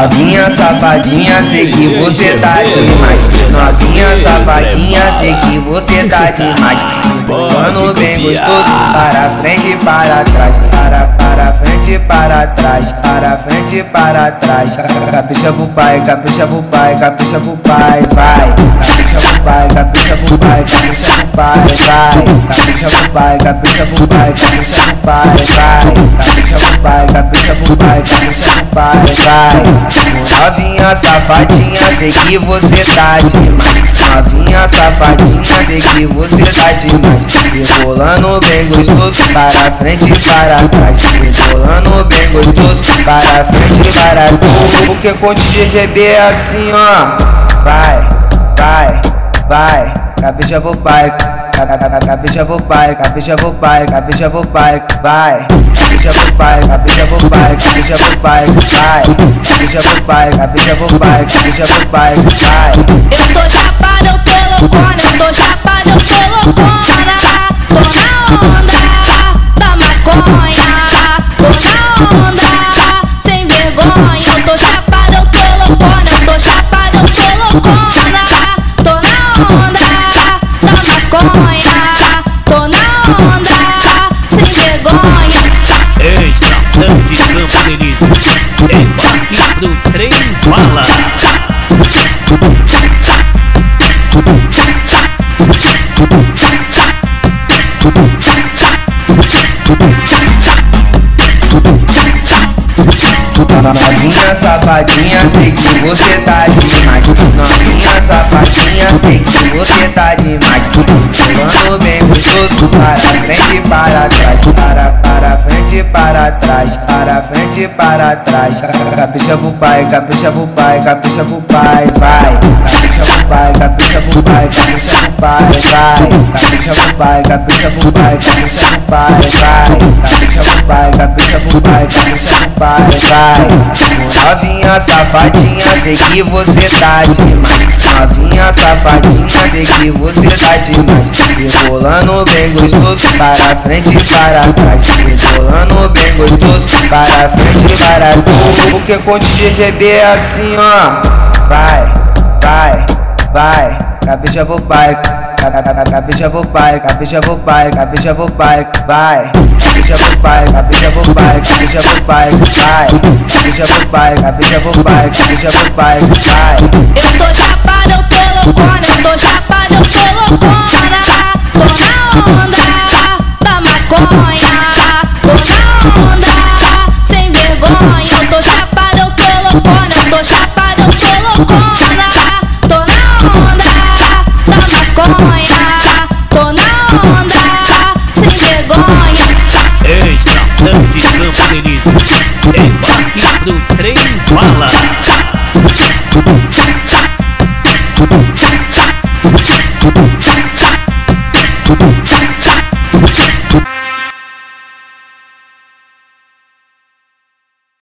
Novinha safadinha, sei que você tá demais. Novinha safadinha, sei que você tá demais. Pulando bem gostoso, para frente e para trás. Frente e para trás. Para frente e para trás. Capricha pro pai, capricha pro pai, capricha pro pai, vai. Capricha pro pai, capricha pro pai, capricha pro pai, vai. Capricha pro pai, capricha pro pai, capricha pro pai, vai. Capricha pro pai, capricha pro pai, capricha pro pai, vai. Novinha safadinha, sei que você tá demais. Novinha safadinha, sei que você tá demais. Rebolando bem gostoso, para frente e para trás. Rebolando bem gostoso, para frente e para trás. Porque com o GGB é assim, ó. Vai, vai, vai. Capricha pro pai. Capricha pro pai, capricha pro pai, capricha pro pai, vai. Capricha pro pai, capricha pro pai, capricha pro pai, vai. Capricha pro pai, capricha pro pai, capricha pro pai, vai. Eu tô chapada, eu tô loucona, eu tô chapada, Novinha safadinha, sei que você tá demais. Novinha safadinha, sei que você tá demais. Pulando bem gostoso, para frente e para trás. Para, para frente e para trás. Para frente e para trás. Capricha pro pai, capricha pro pai, capricha pro pai, vai. Pai, vai. Capricha pro pai, capricha pro pai, capricha pro pai, vai. Capricha pro pai, capricha pro pai, capricha pro pai, vai. Novinha safadinha, sei que você tá demais. Novinha safadinha, sei que você tá demais. Rebolando bem gostoso, para frente e para trás. Rebolando bem gostoso, para frente e para trás. Porque com o GGB é assim, ó. Vai, vai, vai. Capricha pro pai. Capricha pro pai, capricha pro pai, capricha pro pai, vai. Capricha pro pai, capricha pro pai, capricha pro pai, vai. Capricha pro pai, capricha pro pai, capricha pro pai, vai. Eu tô chapada, eu tô Campos Elíseos. Embarque pro trem bala.